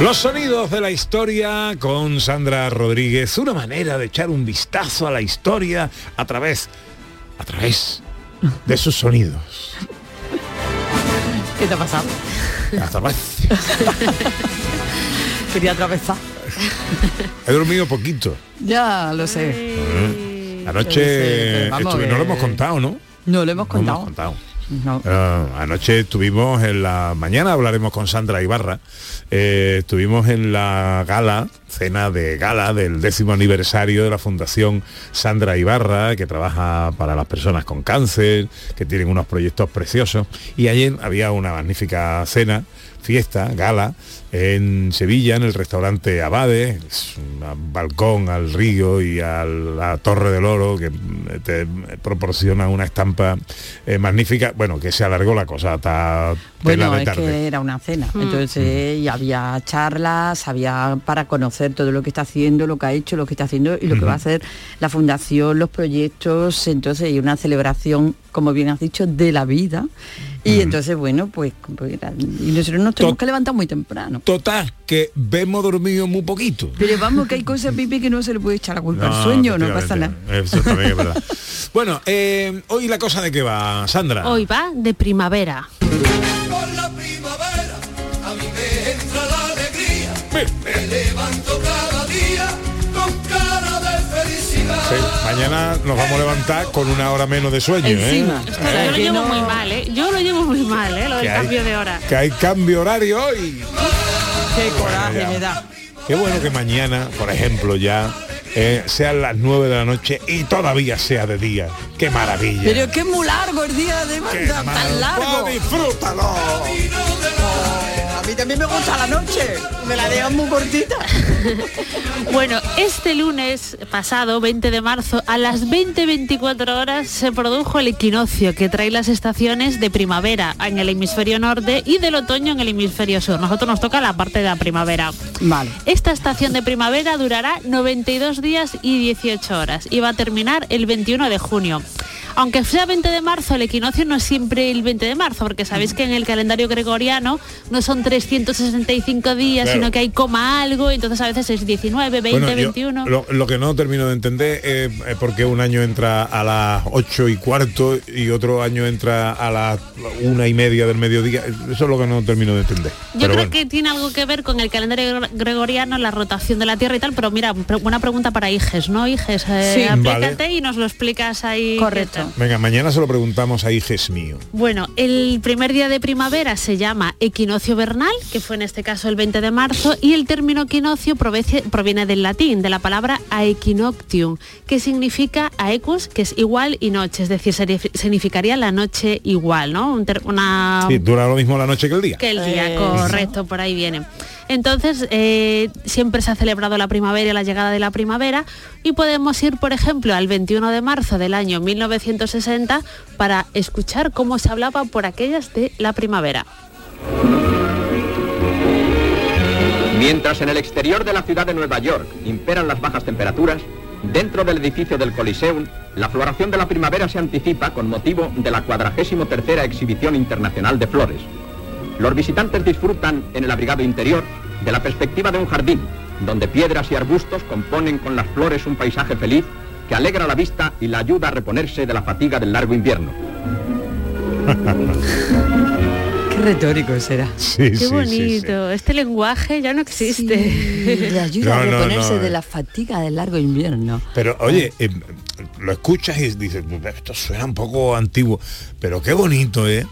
Los sonidos de la historia con Sandra Rodríguez, una manera de echar un vistazo a la historia a través, a través de sus sonidos. ¿Qué te ha pasado? A través. [LAUGHS] Quería atravesar. He dormido poquito. Ya lo sé. Anoche estuve- no lo hemos contado, ¿no? No lo hemos No lo hemos contado. Ah, anoche estuvimos en la mañana hablaremos con Sandra Ibarra. Eh, estuvimos en la gala cena de gala del décimo aniversario de la fundación Sandra Ibarra que trabaja para las personas con cáncer que tienen unos proyectos preciosos. Y ayer había una magnífica cena fiesta gala en Sevilla en el restaurante Abade. Es un balcón al río y a la Torre del Oro que mm, te proporciona una estampa eh, magnífica. Bueno que se alargó la cosa hasta Bueno, de es tarde. que era una cena. Mm. Entonces, y había charlas, había para conocer todo lo que está haciendo, lo que ha hecho, lo que está haciendo y lo que va a hacer la fundación, los proyectos. Entonces, y una celebración, como bien has dicho, de la vida. Y entonces, bueno, pues, pues y nosotros nos tenemos que levantar muy temprano. total que vemos dormido muy poquito Pero vamos, que hay cosas, Pipi, que no se le puede echar la culpa al sueño, no pasa nada. Eso también es verdad. [LAUGHS] bueno eh, hoy la cosa de qué va Sandra Hoy va de primavera. Con la primavera a mí me entra la alegría. Me levanto mañana nos vamos a levantar con una hora menos de sueño ¿eh? Yo lo llevo muy mal, ¿eh? Yo lo llevo muy mal, ¿eh? Lo del Que hay- cambio de hora. que hay cambio horario hoy Qué coraje ya. me da. Qué bueno que mañana, por ejemplo, ya eh, sean las 9 de la noche y todavía sea de día. Qué maravilla. Pero que es muy largo el día de Qué tan largo. ¡Oh, disfrútalo! Oh, mí también me gusta la noche. Me la dejan muy cortita. [LAUGHS] Bueno, este lunes pasado, 20 de marzo, a las 20.24 horas se produjo el equinoccio que trae las estaciones de primavera en el hemisferio norte y del otoño en el hemisferio sur. Nosotros nos toca la parte de la primavera. Vale. Esta estación de primavera durará 92 días y 18 horas y va a terminar el 21 de junio. Aunque sea 20 de marzo, el equinoccio no es siempre el 20 de marzo, porque sabéis que en el calendario gregoriano no son 365 días, Claro. sino que hay coma algo, entonces a veces es 19, 20, Bueno, yo 21. Lo, lo que no termino de entender es eh, por qué un año entra a las ocho y cuarto y otro año entra a las una y media del mediodía. Eso es lo que no termino de entender. Yo Pero creo bueno. que tiene algo que ver con el calendario gre- gregoriano, la rotación de la Tierra y tal, pero mira, pre- buena pregunta para Iges, ¿no? Iges, eh, Sí. aplícate Vale. y nos lo explicas ahí. Correcto. Venga, mañana se lo preguntamos a Hijes mío. Bueno, el primer día de primavera se llama equinoccio vernal, que fue en este caso el 20 de marzo, y el término equinoccio proviene del latín, de la palabra aequinoctium, que significa aequus, que es igual, y noche, es decir, significaría la noche igual, ¿no? Un una, Sí, dura lo mismo la noche que el día. que el día, Eso. correcto, por ahí viene. Entonces, eh, siempre se ha celebrado la primavera y la llegada de la primavera y podemos ir, por ejemplo, al 21 de marzo del año 1960 para escuchar cómo se hablaba por aquellas de la primavera. Mientras en el exterior de la ciudad de Nueva York imperan las bajas temperaturas, dentro del edificio del Coliseum, la floración de la primavera se anticipa con motivo de la 43 Exhibición Internacional de Flores. Los visitantes disfrutan en el abrigado interior de la perspectiva de un jardín, donde piedras y arbustos componen con las flores un paisaje feliz que alegra la vista y la ayuda a reponerse de la fatiga del largo invierno. [LAUGHS] Qué retórico será. Sí, Qué bonito. Este lenguaje ya no existe. Le ayuda a No, reponerse no, de eh. la fatiga del largo invierno. Pero oye, eh, lo escuchas y dices, esto suena un poco antiguo, pero qué bonito, ¿eh?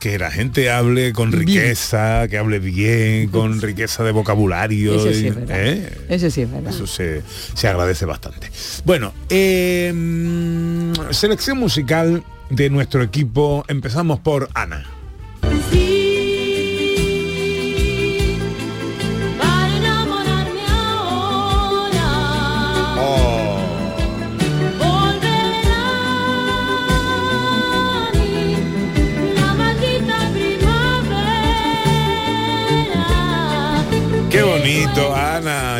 Que la gente hable con riqueza, que hable bien, con riqueza de vocabulario. Eso sí es verdad. ¿eh? Eso sí es verdad. Eso se, se agradece bastante. Bueno, eh, mm, selección musical de nuestro equipo. Empezamos por Ana.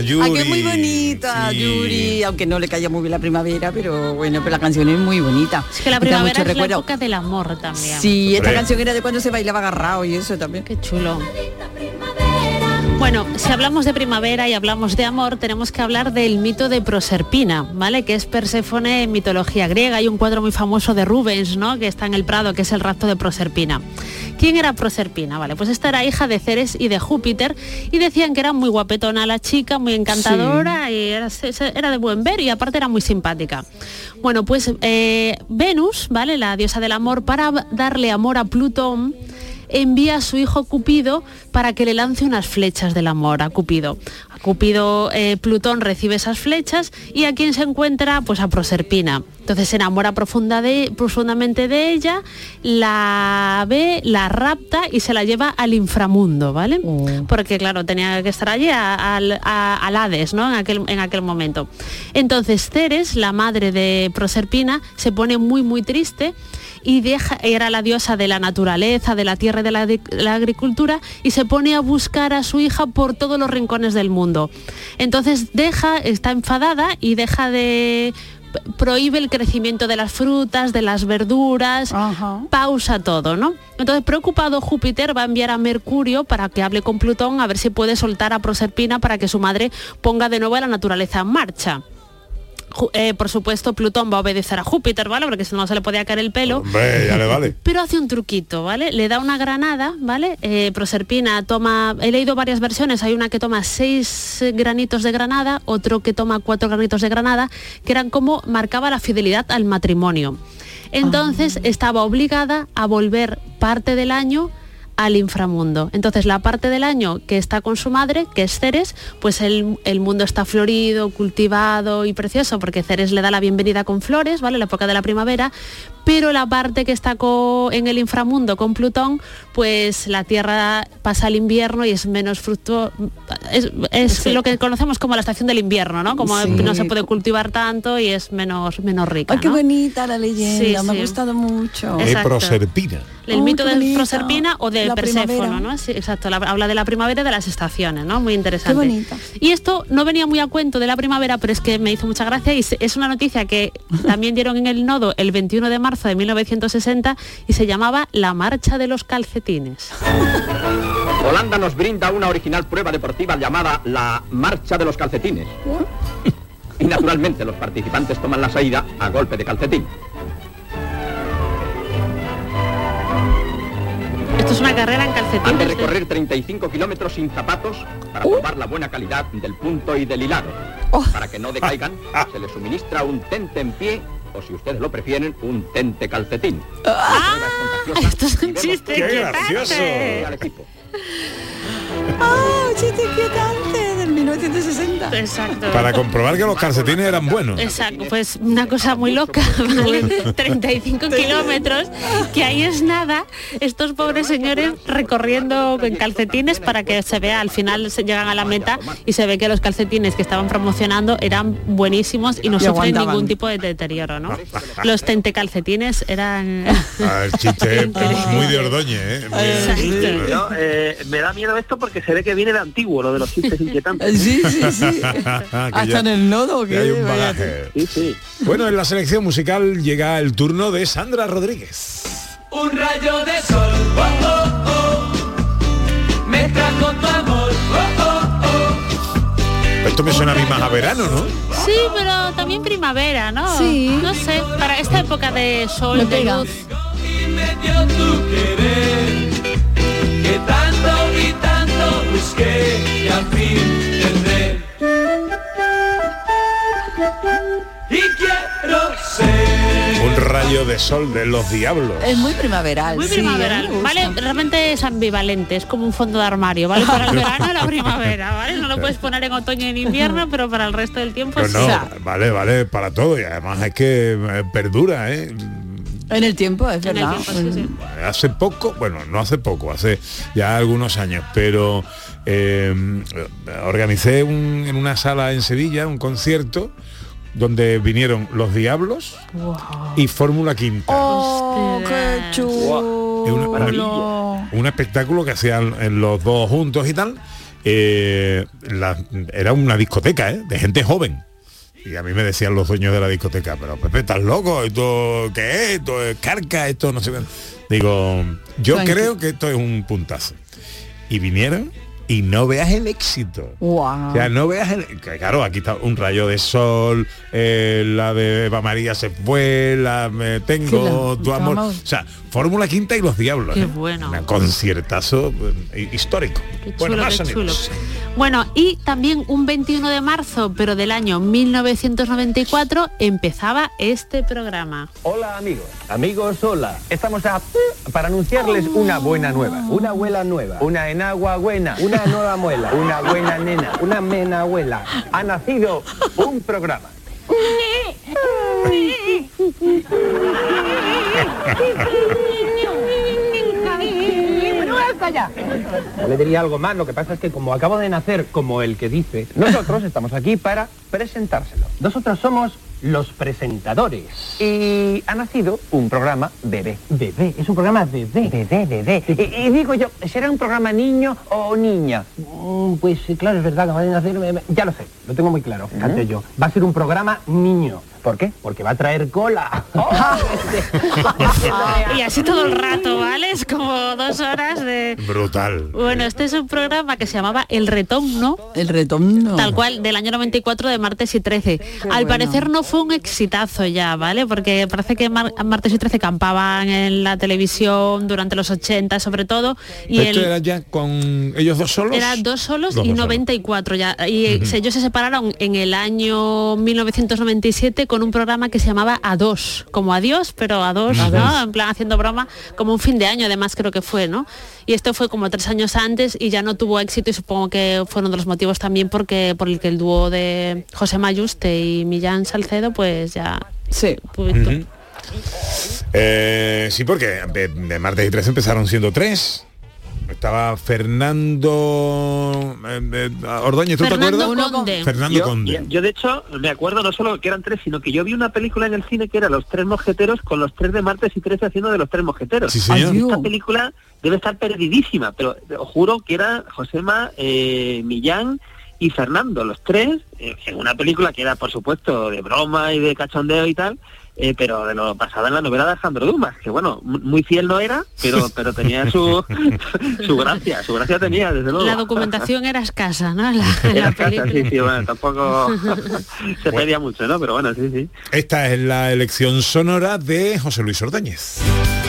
Ana, Yuri. Ah, que es muy bonita, Sí. Yuri, aunque no le calla muy bien la primavera, pero bueno, pero la canción es muy bonita. Es que la primavera mucho es la recuerdo. época del amor también. Sí, esta Hombre. canción era de cuando se bailaba agarrado y eso también. Qué chulo. Bueno, si hablamos de primavera y hablamos de amor, tenemos que hablar del mito de Proserpina, ¿vale? Que es Perséfone en mitología griega. Hay un cuadro muy famoso de Rubens, ¿no? Que está en el Prado, que es el rapto de Proserpina. ¿Quién era Proserpina? Vale, pues esta era hija de Ceres y de Júpiter y decían que era muy guapetona la chica, muy encantadora y era, de buen ver y aparte era muy simpática. Bueno, pues eh, Venus, ¿vale? La diosa del amor, para darle amor a Plutón, envía a su hijo Cupido para que le lance unas flechas del amor a Cupido. Cupido, eh, Plutón recibe esas flechas y a quien se encuentra, pues a Proserpina. Entonces se enamora profunda de- profundamente de ella, la ve, la rapta y se la lleva al inframundo, ¿vale? Porque claro, tenía que estar allí a- al, al Hades, ¿no? En aquel, en aquel momento. Entonces Ceres, la madre de Proserpina, se pone muy, muy triste y deja, era la diosa de la naturaleza, de la tierra y de la, de la agricultura, y se pone a buscar a su hija por todos los rincones del mundo. Entonces deja, está enfadada y deja de prohíbe el crecimiento de las frutas, de las verduras, pausa todo, ¿no? Entonces, preocupado, Júpiter va a enviar a Mercurio para que hable con Plutón a ver si puede soltar a Proserpina para que su madre ponga de nuevo la naturaleza en marcha. Eh, por supuesto, Plutón va a obedecer a Júpiter, ¿vale? Porque si no se le podía caer el pelo. Hombre, ya le vale. [LAUGHS] Pero hace un truquito, ¿vale? Le da una granada, ¿vale? Eh, Proserpina toma, he leído varias versiones, hay una que toma seis granitos de granada, otro que toma cuatro granitos de granada, que eran como marcaba la fidelidad al matrimonio. Entonces estaba obligada a volver parte del año al inframundo. Entonces la parte del año que está con su madre, que es Ceres, pues el, el mundo está florido, cultivado y precioso, porque Ceres le da la bienvenida con flores, ¿vale? La época de la primavera, pero la parte que está en el inframundo con Plutón, pues la Tierra pasa el invierno y es menos fructuoso. Es, es lo que conocemos como la estación del invierno, ¿no? Como Sí. no se puede cultivar tanto y es menos, menos rica. Ay, qué ¿no? bonita la leyenda, Sí, me sí. ha gustado mucho. De. Proserpina. El Oh, mito de. Proserpina o de La Perséfono, primavera. ¿no? Sí, exacto, la- habla de la primavera y de las estaciones, ¿no? Muy interesante. Qué bonita. Y esto no venía muy a cuento de la primavera, pero es que me hizo mucha gracia y es una noticia que también dieron en el nodo el 21 de marzo de 1960 y se llamaba La Marcha de los Calcetines. Holanda nos brinda una original prueba deportiva llamada la Marcha de los Calcetines. Y naturalmente los participantes toman la salida a golpe de calcetín. Esto es una carrera en Han de. ¿eh? recorrer 35 kilómetros sin zapatos para probar la buena calidad del punto y del hilado. Para que no decaigan, [LAUGHS] se les suministra un tente en pie o si ustedes lo prefieren, un tente calcetín. Ah, esto es un chiste ¡Qué gracioso! ¡Ah, chiste inquietante 1960! Exacto. Para comprobar que los calcetines eran buenos. Exacto, pues una cosa muy loca, [LAUGHS] ¿vale? 35 kilómetros, que ahí es nada, estos pobres señores recorriendo en calcetines para que se vea, al final se llegan a la meta y se ve que los calcetines que estaban promocionando eran buenísimos y no Y sufren ningún tipo de deterioro, ¿no? Los tentecalcetines eran... [LAUGHS] Ah, el chiste es muy de Ordoñe, ¿eh? Muy- Exacto. Yo, eh, me da miedo esto porque se ve que viene de antiguo, lo de los chistes inquietantes. Sí, sí, sí. [LAUGHS] Que Hasta ya- en el nodo, que que hay un bagaje. Sí, sí. Bueno, en la selección musical llega el turno de Sandra Rodríguez. Un rayo de sol, oh, oh, oh, me trajo tu amor, oh, oh, oh. Esto me suena a mí más a verano, ¿no? Sí, pero también primavera, ¿no? Sí. No sé, para esta época de sol, Me de luz. Que tanto y tanto busqué y al fin Y quiero ser. Un rayo de sol de los diablos. Es muy primaveral. Muy sí, primaveral, ¿eh? ¿vale? Realmente es ambivalente, es como un fondo de armario, ¿vale? Para el [LAUGHS] verano y la primavera, ¿vale? No lo puedes poner en otoño y en invierno, pero para el resto del tiempo Pero sí. no, vale, vale, para todo. Y además es que eh, perdura, ¿eh? En el tiempo, es En el verdad. tiempo, sí, sí. Hace poco, bueno, no hace poco, hace ya algunos años, pero eh, organicé un- en una sala en Sevilla un concierto donde vinieron Los Diablos y Fórmula Quinta. ¡Oh, qué chulo! Es una- una- un espectáculo que hacían en los dos juntos y tal. eh, la- era una discoteca, ¿eh? De gente joven. Y a mí me decían los dueños de la discoteca, pero Pepe, ¿estás loco? ¿Esto qué es? ¿Esto es carca? ¿Esto no sé qué?". Digo, yo creo que esto es un puntazo. Y vinieron y no veas el éxito. Wow. O sea, no veas el... que Claro, aquí está un rayo de sol, eh, la de Eva María se fue, la me tengo Sí, la- tu amor. O sea, Fórmula Quinta y los Diablos. Qué ¿eh? bueno. Un conciertazo eh, histórico. Qué bueno, más qué chulo. Bueno, y también un 21 de marzo, pero del año 1994, empezaba este programa. Hola amigos, amigos hola. Estamos a para anunciarles una buena nueva, una abuela nueva, una enagua buena, una nueva muela, una buena nena, una mena abuela. Ha nacido un programa. No le diría algo más, lo que pasa es que como acabo de nacer como el que dice, nosotros estamos aquí para presentárselo. Nosotros somos los presentadores. Y ha nacido un programa bebé. Bebé, es un programa bebé. Bebé, bebé. Y, y digo yo, ¿será un programa niño o niña? Mm, Pues sí, claro, es verdad, acaba de nacer, ya lo sé, lo tengo muy claro, fíjate yo. Va a ser un programa niño. ¿Por qué? Porque va a traer cola. [LAUGHS] [LAUGHS] Y así todo el rato, ¿vale? Es como dos horas de... Brutal. Bueno, este es un programa que se llamaba El Retorno, El retorno. tal cual, del año 94 de martes y 13. Al bueno. parecer no fue un exitazo ya, ¿vale? Porque parece que Mar- Martes y 13 campaban en la televisión durante los 80 sobre todo. Y ¿Esto el- era ya con ellos dos solos? Era dos solos Dos y solos. 94 ya. Y eh, ellos se separaron en el año 1997 con un programa que se llamaba A2, como adiós, pero a dos, A ¿no? dos. En plan haciendo broma, como un fin de año además creo que fue, ¿no? Y esto fue como tres años antes y ya no tuvo éxito y supongo que fue uno de los motivos también porque por el que el dúo de José Mayuste y Millán Salcedo pues ya... Sí. Eh, sí, porque de, de martes y tres empezaron siendo tres. Estaba Fernando eh, eh, Ordóñez, ¿tú te acuerdas? Fernando yo, Conde. yo- yo, de hecho me acuerdo no solo que eran tres, sino que yo vi una película en el cine que era Los Tres Mosqueteros con los tres de martes y tres haciendo de los Tres Mosqueteros. Sí, señor. Esta película debe estar perdidísima, pero os juro que era Josema, eh, Millán y Fernando, los tres, eh, en una película que era por supuesto de broma y de cachondeo y tal, eh, pero de lo basada en la novela de Alejandro Dumas, que bueno, muy fiel no era, pero pero tenía su [LAUGHS] su gracia, su gracia tenía, desde luego. La documentación era escasa, ¿no? La, [LAUGHS] Era la casa, película. sí, sí, bueno, tampoco [LAUGHS] se pedía mucho, ¿no? Pero bueno, sí, sí. Esta es la elección sonora de José Luis Ordóñez.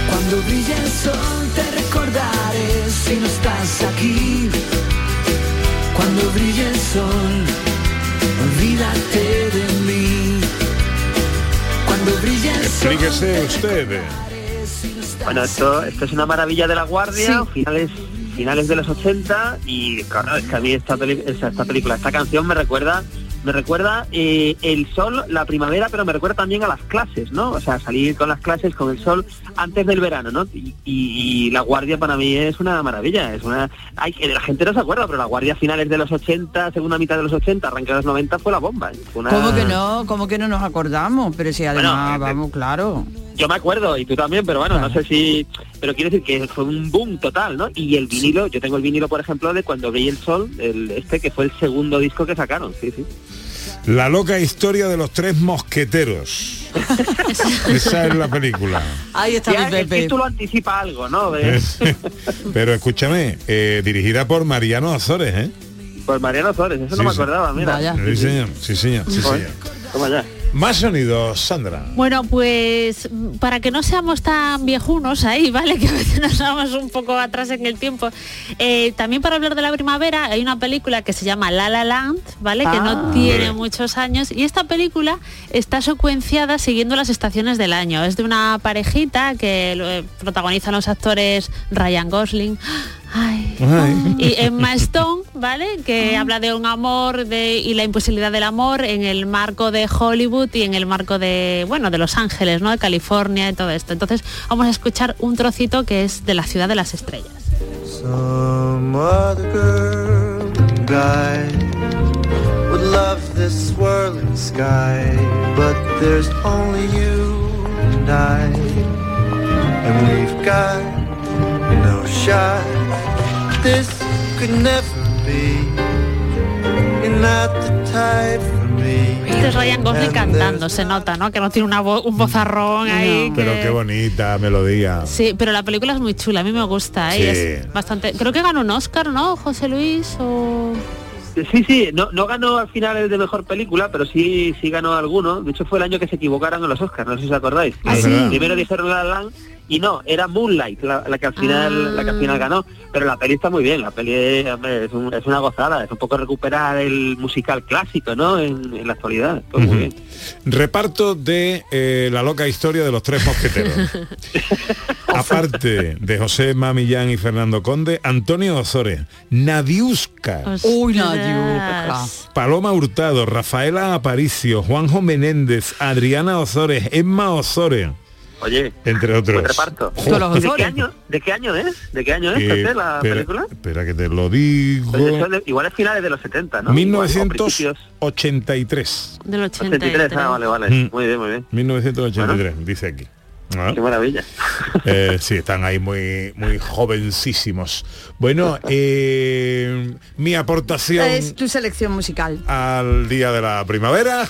Cuando brille el sol te recordaré si no estás aquí. Brille el sol, olvídate de mí. Cuando brille el sol. Explíquese usted. Bueno, esto, esto es una maravilla de la guardia, finales finales de los 80 y claro, es que a mí esta, peli- esa- esta película, esta canción me recuerda me recuerda eh, el sol, la primavera, pero me recuerda también a las clases, ¿no? O sea, salir con las clases con el sol antes del verano, ¿no? Y, y- y la guardia para mí es una maravilla, es una hay, que la gente no se acuerda, pero la guardia finales de los 80, segunda mitad de los 80, arranque de los 90 fue la bomba. ¿eh? Fue una- ¿Cómo que no? ¿Cómo que no nos acordamos? Pero si además, Bueno, eh, vamos, claro. Yo me acuerdo, y tú también, pero bueno, no sé si... Pero quiero decir que fue un boom total, ¿no? Y el vinilo, yo tengo el vinilo, por ejemplo, de Cuando brille el sol, el, este que fue el segundo disco que sacaron, sí, sí. La loca historia de los tres mosqueteros. [LAUGHS] Esa es la película. Ahí está Ya, mi el título anticipa algo, ¿no? [LAUGHS] Pero escúchame, eh, dirigida por Mariano Azores, ¿eh? Pues Mariano Flores, eso Sí, no me sí. acordaba, mira. Sí, señor, sí, señor, sí, señor. Toma ya. Más sonidos, Sandra. Bueno, pues para que no seamos tan viejunos ahí, ¿vale? [LAUGHS] Que a veces nos vamos un poco atrás en el tiempo. eh, también para hablar de la primavera hay una película que se llama La La Land, ¿vale? Que Ah. no tiene muchos años. Y esta película está secuenciada siguiendo las estaciones del año. Es de una parejita que lo, eh, protagonizan los actores Ryan Gosling. Ay, y Emma Stone, ¿vale? Que habla de un amor de, y la imposibilidad del amor en el marco de Hollywood y en el marco de, bueno, de Los Ángeles, ¿no? De California y todo esto. Entonces vamos a escuchar un trocito que es de la ciudad de las estrellas. Some other girl and guy would love this swirling sky, but there's only you and I, and we've got no shot. This could never be. You're not the type for me. Este es Ryan Gosling cantando, se nota, ¿no? Que no tiene una vo- un vozarrón ahí. Pero que- qué bonita melodía. Sí, pero la película es muy chula, a mí me gusta, ¿eh? Sí. Es bastante. Creo que ganó un Oscar, ¿no? José Luis o. Sí, sí, no, no ganó al final el de mejor película, pero sí sí ganó alguno. De hecho fue el año que se equivocaron en los Oscars, no sé si os acordáis. Ah, sí. Primero dijeron La La Land y no, era Moonlight la, la que al final Ah. la que al final ganó. Pero la peli está muy bien, la peli hombre, es, un- es una gozada, es un poco recuperar el musical clásico, ¿no? En, en la actualidad, pues muy bien. Reparto de eh, la loca historia de los tres mosqueteros. [LAUGHS] Aparte de José Mamillán y Fernando Conde, Antonio Ozores, Nadiuska, Uy, Nadiuska. Paloma Hurtado, Rafaela Aparicio, Juanjo Menéndez, Adriana Ozores, Emma Ozores, Oye, entre otros. buen reparto. ¿De qué año? ¿De qué año es? ¿De qué año es Eh, la espera, película? espera que te lo digo. Pues de- igual es finales de los 70, ¿no? Igual, o principios. 1983. Del 83, ah, vale, vale. Mm. Muy bien, muy bien. 1983, dice aquí. Ah. Qué maravilla. Eh, sí, están ahí muy, muy jovencísimos. Bueno, eh, mi aportación Es tu selección musical. al día de la primavera.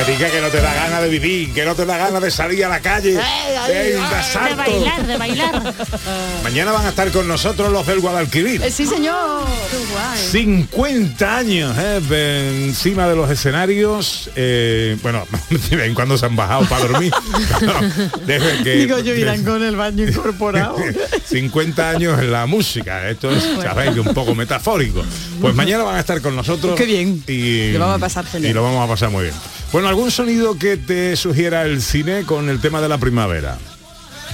Me diga que no te da ganas de vivir, que no te da ganas de salir a la calle. de bailar, de bailar. [LAUGHS] Mañana van a estar con nosotros los del Guadalquivir. Eh, sí, señor. 50 años eh, de encima de los escenarios. eh, bueno, [LAUGHS] de vez en cuando se han bajado para dormir. [LAUGHS] Que, Digo yo, irán con el baño incorporado. 50 años en la música. Esto es, sabéis, que un poco metafórico. Pues mañana van a estar con nosotros. Qué bien. Y, Lo vamos a pasar genial. Y lo vamos a pasar muy bien. Bueno, ¿algún sonido que te sugiera el cine con el tema de la primavera?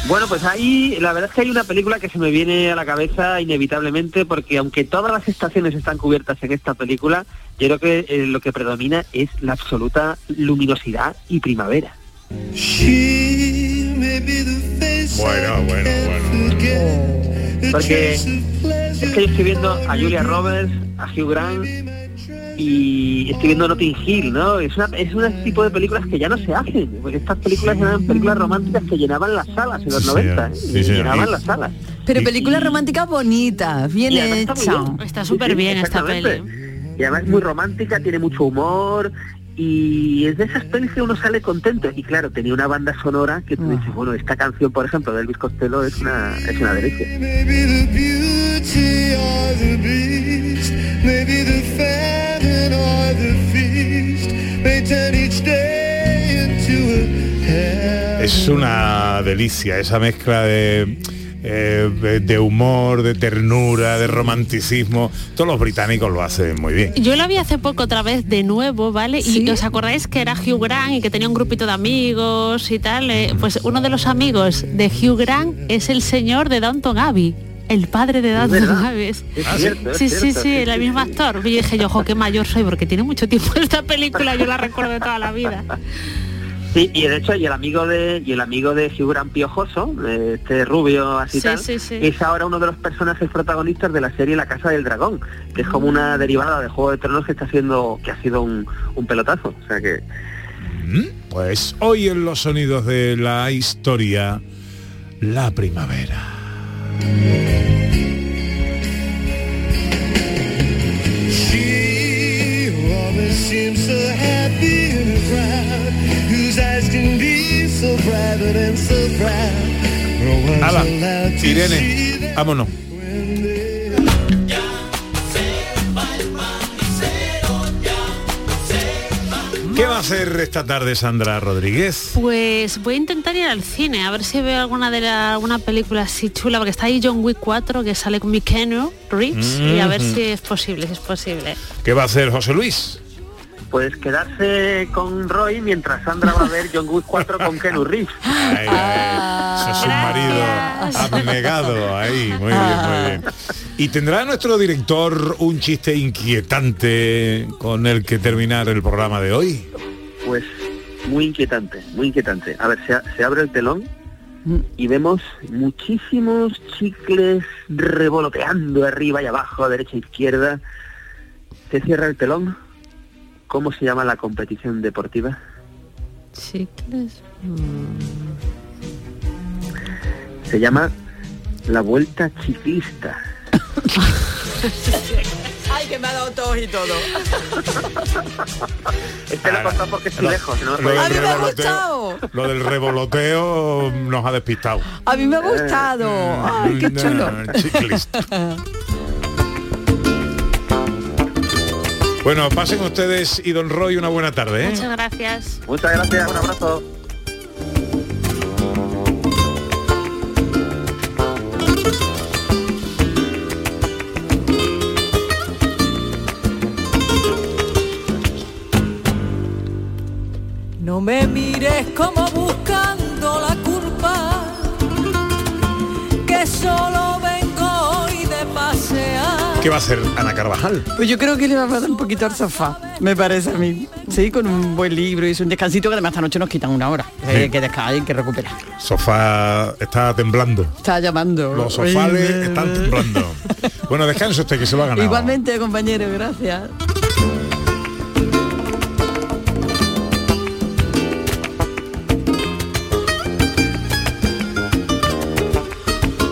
Bueno, pues ahí la verdad es que hay una película que se me viene a la cabeza inevitablemente porque aunque todas las estaciones están cubiertas en esta película, yo creo que eh, lo que predomina es la absoluta luminosidad y primavera. Bueno, bueno, bueno. Porque es que yo estoy viendo a Julia Roberts, a Hugh Grant y estoy viendo Notting Hill, ¿no? Es una, es un tipo de películas que ya no se hacen, estas películas eran películas románticas que llenaban las salas en los Sí, 90, ¿eh? sí, señor. llenaban las salas. Pero película romántica bonita, bien además está hecha. bien. Está súper bien esta exactamente. peli. Y además es muy romántica, tiene mucho humor y es de esas pelis que uno sale contento. Y claro, tenía una banda sonora que tú dices, bueno, esta canción, por ejemplo, de Elvis Costello es una, es una delicia. Maybe the beauty or the beast, maybe the famine or the feast, may turn each day into a Es una delicia esa mezcla de, eh, de- humor, de ternura, de romanticismo. Todos los británicos lo hacen muy bien. Yo la vi hace poco otra vez de nuevo, ¿vale? Y os acordáis que era Hugh Grant y que tenía un grupito de amigos y tal. eh, Pues uno de los amigos de Hugh Grant es el señor de Downton Abbey. El padre de Downton verdad. Abbey. Es cierto, es sí, sí, cierto, sí, sí, el sí, mismo actor. Y yo dije, yo, ojo, qué mayor soy, porque tiene mucho tiempo esta película, yo la recuerdo de toda la vida. [LAUGHS] Sí, y de hecho, y el amigo de y el amigo de Hugh Grant Piojoso, este rubio así Sí, tal, sí, sí. es ahora uno de los personajes protagonistas de la serie La Casa del Dragón, que es como una derivada de Juego de Tronos que está haciendo, que ha sido un, un pelotazo. O sea que Pues hoy en los sonidos de la historia, la primavera. She always seems so happy see Irene, vámonos. ¿Qué va a hacer esta tarde Sandra Rodríguez? Pues voy a intentar ir al cine, a ver si veo alguna de la, alguna película así chula, porque está ahí John Wick 4, que sale con mi Keanu Reeves, y a ver Mhm. si es posible, si es posible. ¿Qué va a hacer José Luis? Pues quedarse con Roy mientras Sandra va a ver John Wick 4 con Ken Reeves. [LAUGHS] Ay, ay, ese es un marido abnegado ahí, muy bien, muy bien. ¿Y tendrá nuestro director un chiste inquietante con el que terminar el programa de hoy? Pues muy inquietante, muy inquietante. A ver, se, se abre el telón y vemos muchísimos chicles revoloteando arriba y abajo, derecha e izquierda. Se cierra el telón. ¿Cómo se llama la competición deportiva? Chicles. Se llama la Vuelta Ciclista. [LAUGHS] Ay, que me ha dado tos y todo. [LAUGHS] Este lo contado porque estoy Lo- lejos. ¿no? lo del A mí me ha gustado. Lo del revoloteo nos ha despistado. A mí me ha gustado. Ay, qué chulo. No, ciclista. [LAUGHS] Bueno, pasen ustedes y don Roy una buena tarde. ¿eh? Muchas gracias. Muchas gracias, un abrazo. No me mires como buscando la culpa, que solo ¿Qué va a hacer Ana Carvajal? Pues yo creo que le va a dar un poquito al sofá, me parece a mí. Sí, con un buen libro y un descansito que además esta noche nos quitan una hora. Hay que descansar, hay que recuperar. Sofá está temblando. Está llamando. Los sofales están temblando. Bueno, descanse usted que se lo ha ganado. Igualmente, compañero, gracias.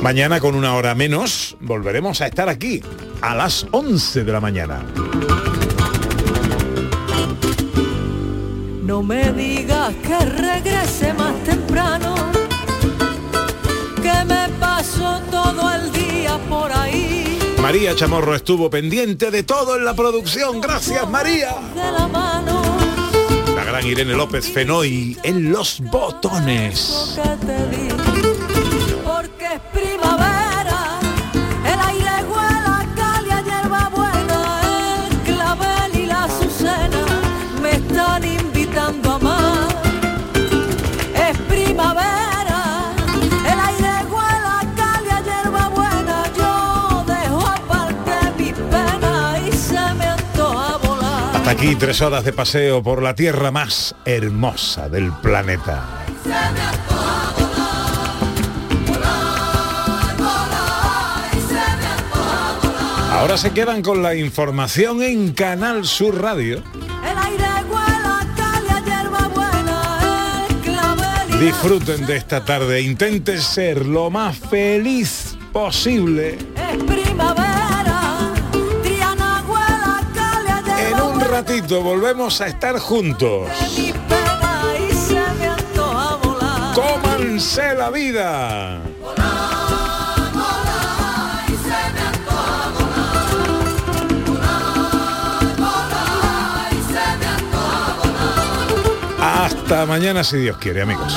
Mañana con una hora menos volveremos a estar aquí a las 11 de la mañana. No me digas que regrese más temprano, que me paso todo el día por ahí. María Chamorro estuvo pendiente de todo en la producción. Gracias María. De la mano La gran Irene López Fenoy en los botones. Aquí tres horas de paseo por la tierra más hermosa del planeta. Ahora se quedan con la información en Canal Sur Radio. Disfruten de esta tarde, intenten ser lo más feliz posible. Es primavera, ratito volvemos a estar juntos. ¡Cómanse la vida! Hasta mañana si Dios quiere, amigos.